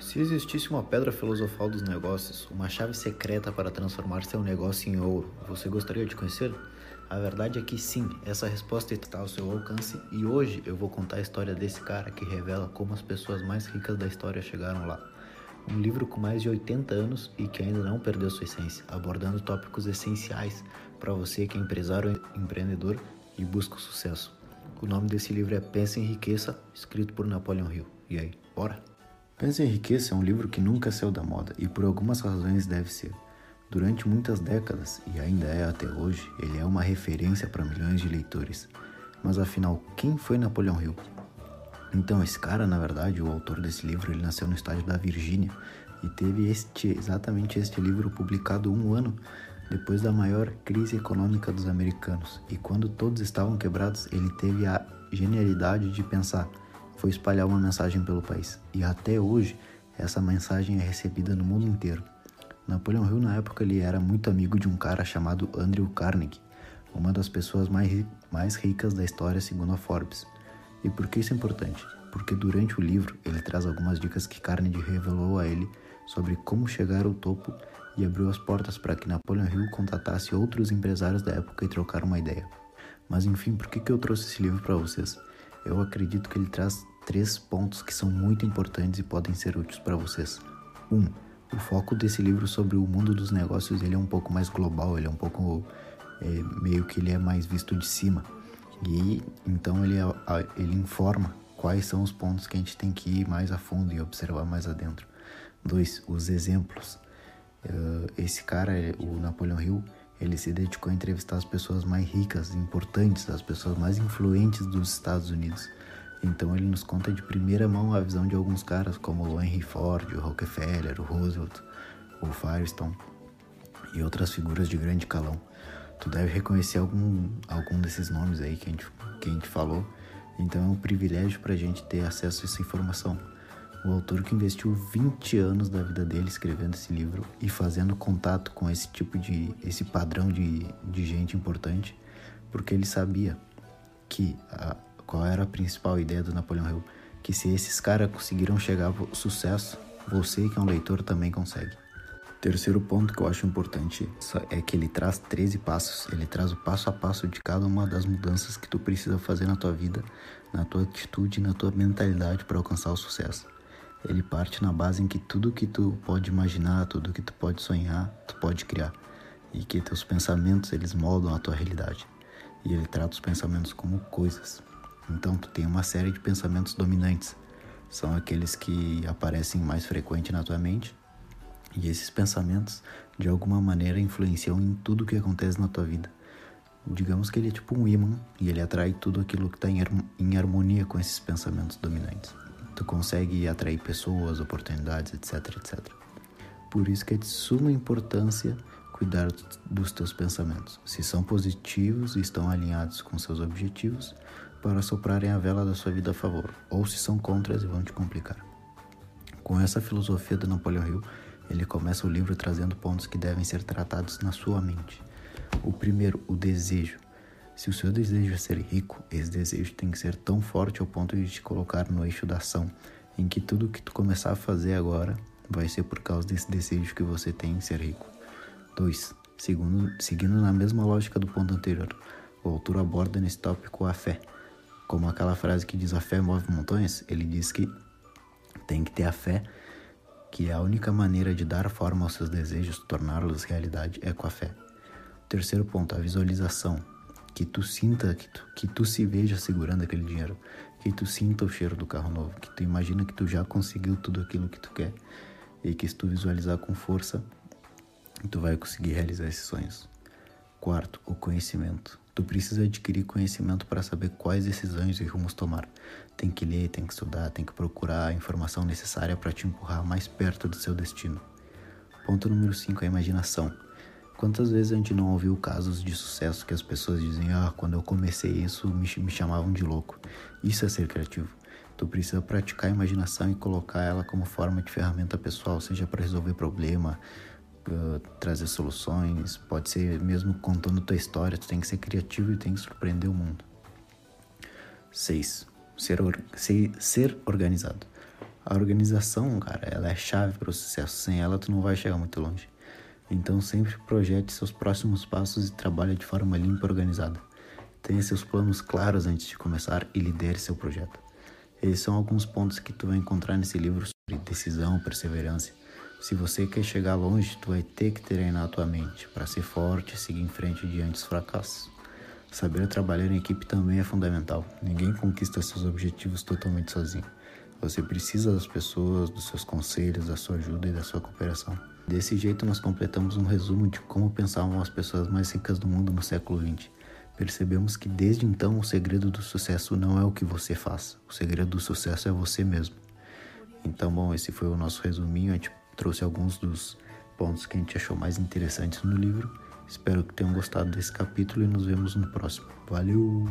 Se existisse uma pedra filosofal dos negócios, uma chave secreta para transformar seu negócio em ouro, você gostaria de conhecê-lo? A verdade é que sim, essa resposta está ao seu alcance e hoje eu vou contar a história desse cara que revela como as pessoas mais ricas da história chegaram lá. Um livro com mais de 80 anos e que ainda não perdeu sua essência, abordando tópicos essenciais para você que é empresário empreendedor e busca o sucesso. O nome desse livro é Pensa em Riqueza, escrito por Napoleão Hill. E aí, bora? Pensa em Riqueza é um livro que nunca saiu da moda e por algumas razões deve ser. Durante muitas décadas, e ainda é até hoje, ele é uma referência para milhões de leitores. Mas afinal, quem foi Napoleão Hill? Então, esse cara, na verdade, o autor desse livro, ele nasceu no estado da Virgínia e teve este, exatamente este livro publicado um ano depois da maior crise econômica dos americanos. E quando todos estavam quebrados, ele teve a genialidade de pensar: foi espalhar uma mensagem pelo país. E até hoje, essa mensagem é recebida no mundo inteiro. Napoleão Hill, na época, ele era muito amigo de um cara chamado Andrew Carnegie, uma das pessoas mais, mais ricas da história, segundo a Forbes. E por que isso é importante? Porque durante o livro ele traz algumas dicas que Carnegie revelou a ele sobre como chegar ao topo e abriu as portas para que Napoleão Hill contatasse outros empresários da época e trocar uma ideia. Mas enfim, por que, que eu trouxe esse livro para vocês? Eu acredito que ele traz três pontos que são muito importantes e podem ser úteis para vocês. Um, o foco desse livro sobre o mundo dos negócios ele é um pouco mais global, ele é um pouco é, meio que ele é mais visto de cima e então ele ele informa quais são os pontos que a gente tem que ir mais a fundo e observar mais adentro. Dois, os exemplos. Uh, esse cara, o Napoleão Hill, ele se dedicou a entrevistar as pessoas mais ricas, importantes, as pessoas mais influentes dos Estados Unidos. Então ele nos conta de primeira mão a visão de alguns caras como o Henry Ford, o Rockefeller, o Roosevelt, o Firestone e outras figuras de grande calão. Tu deve reconhecer algum, algum desses nomes aí que a, gente, que a gente falou, então é um privilégio para a gente ter acesso a essa informação. O autor que investiu 20 anos da vida dele escrevendo esse livro e fazendo contato com esse tipo de, esse padrão de, de gente importante, porque ele sabia que a, qual era a principal ideia do Napoleão Hill? Que se esses caras conseguiram chegar ao sucesso, você que é um leitor também consegue. Terceiro ponto que eu acho importante é que ele traz 13 passos. Ele traz o passo a passo de cada uma das mudanças que tu precisa fazer na tua vida, na tua atitude, na tua mentalidade para alcançar o sucesso. Ele parte na base em que tudo que tu pode imaginar, tudo que tu pode sonhar, tu pode criar. E que teus pensamentos, eles moldam a tua realidade. E ele trata os pensamentos como coisas. Então tu tem uma série de pensamentos dominantes. São aqueles que aparecem mais frequente na tua mente. E esses pensamentos, de alguma maneira, influenciam em tudo que acontece na tua vida. Digamos que ele é tipo um imã e ele atrai tudo aquilo que está em harmonia com esses pensamentos dominantes. Tu consegue atrair pessoas, oportunidades, etc, etc. Por isso que é de suma importância cuidar dos teus pensamentos. Se são positivos e estão alinhados com seus objetivos, para soprarem a vela da sua vida a favor, ou se são contras e vão te complicar. Com essa filosofia do Napoleão Hill, ele começa o livro trazendo pontos que devem ser tratados na sua mente. O primeiro, o desejo. Se o seu desejo é ser rico, esse desejo tem que ser tão forte ao ponto de te colocar no eixo da ação, em que tudo que tu começar a fazer agora vai ser por causa desse desejo que você tem em ser rico. 2. Segundo, seguindo na mesma lógica do ponto anterior, o autor aborda nesse tópico a fé. Como aquela frase que diz a fé move montanhas, ele diz que tem que ter a fé, que a única maneira de dar forma aos seus desejos, torná-los realidade, é com a fé. Terceiro ponto, a visualização. Que tu sinta, que tu, que tu se veja segurando aquele dinheiro, que tu sinta o cheiro do carro novo, que tu imagina que tu já conseguiu tudo aquilo que tu quer e que se tu visualizar com força, tu vai conseguir realizar esses sonhos. Quarto, o conhecimento. Tu precisa adquirir conhecimento para saber quais decisões e rumos tomar. Tem que ler, tem que estudar, tem que procurar a informação necessária para te empurrar mais perto do seu destino. Ponto número 5 é a imaginação. Quantas vezes a gente não ouviu casos de sucesso que as pessoas dizem: Ah, quando eu comecei isso me, me chamavam de louco. Isso é ser criativo. Tu precisa praticar a imaginação e colocar ela como forma de ferramenta pessoal, seja para resolver problema, trazer soluções, pode ser mesmo contando tua história, tu tem que ser criativo e tem que surpreender o mundo. 6. Ser, or ser, ser organizado. A organização, cara, ela é chave para o sucesso. Sem ela, tu não vai chegar muito longe. Então, sempre projete seus próximos passos e trabalhe de forma limpa e organizada. Tenha seus planos claros antes de começar e lidere seu projeto. Esses são alguns pontos que tu vai encontrar nesse livro sobre decisão, perseverança. Se você quer chegar longe, tu vai ter que treinar a tua mente para ser forte e seguir em frente diante dos fracassos. Saber trabalhar em equipe também é fundamental. Ninguém conquista seus objetivos totalmente sozinho. Você precisa das pessoas, dos seus conselhos, da sua ajuda e da sua cooperação. Desse jeito, nós completamos um resumo de como pensavam as pessoas mais ricas do mundo no século XX. Percebemos que desde então o segredo do sucesso não é o que você faz, o segredo do sucesso é você mesmo. Então, bom, esse foi o nosso resuminho. A gente trouxe alguns dos pontos que a gente achou mais interessantes no livro. Espero que tenham gostado desse capítulo e nos vemos no próximo. Valeu!